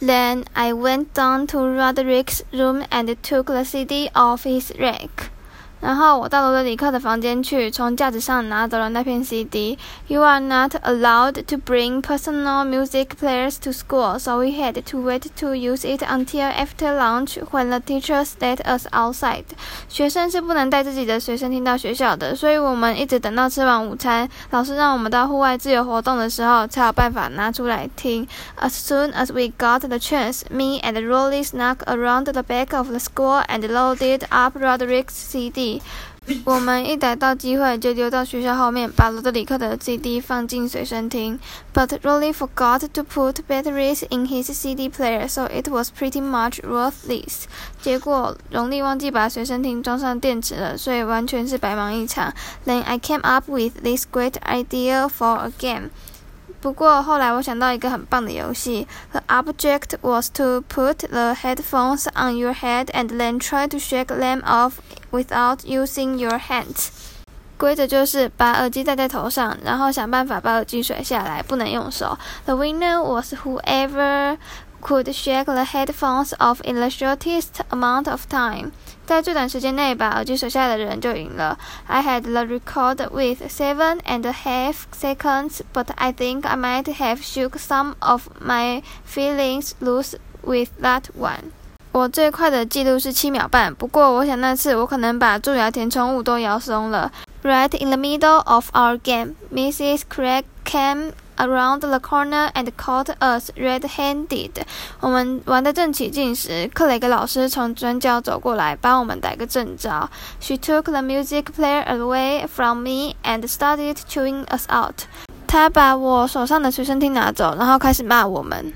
Then I went down to Rodrick's room and took the CD off his rack. 然后我到了里克的房间去，从架子上拿走了那片 CD。You are not allowed to bring personal music players to school, so we had to wait to use it until after lunch when the teachers let us outside. 学生是不能带自己的随身听到学校的，所以我们一直等到吃完午餐，老师让我们到户外自由活动的时候才有办法拿出来听。As soon as we got the chance, me and Rowley snuck around the back of the school and loaded up Rodrick's CD. 我们一逮到机会就溜到学校后面，把罗德里克的 CD 放进随身听。But Rolly forgot to put batteries in his CD player, so it was pretty much worthless. 结果荣利忘记把随身听装上电池了，所以完全是白忙一场。Then I came up with this great idea for a game. 不过后来我想到一个很棒的游戏。The object was to put the headphones on your head and then try to shake them off without using your hands。规则就是把耳机戴在头上，然后想办法把耳机甩下来，不能用手。The winner was whoever could shake the headphones off in the shortest amount of time。在最短时间内把耳机甩下来的人就赢了。I had the record with seven and a half seconds, but I think I might have shook some of my feelings loose with that one. 我最快的记录是七秒半，不过我想那次我可能把蛀牙填充物都摇松了。Right in the middle of our game, Mrs. Craig came around the corner and caught us red-handed。我们玩得正起劲时，克雷格老师从转角走过来，帮我们逮个正着。She took the music player away from me and started chewing us out。她把我手上的随身听拿走，然后开始骂我们。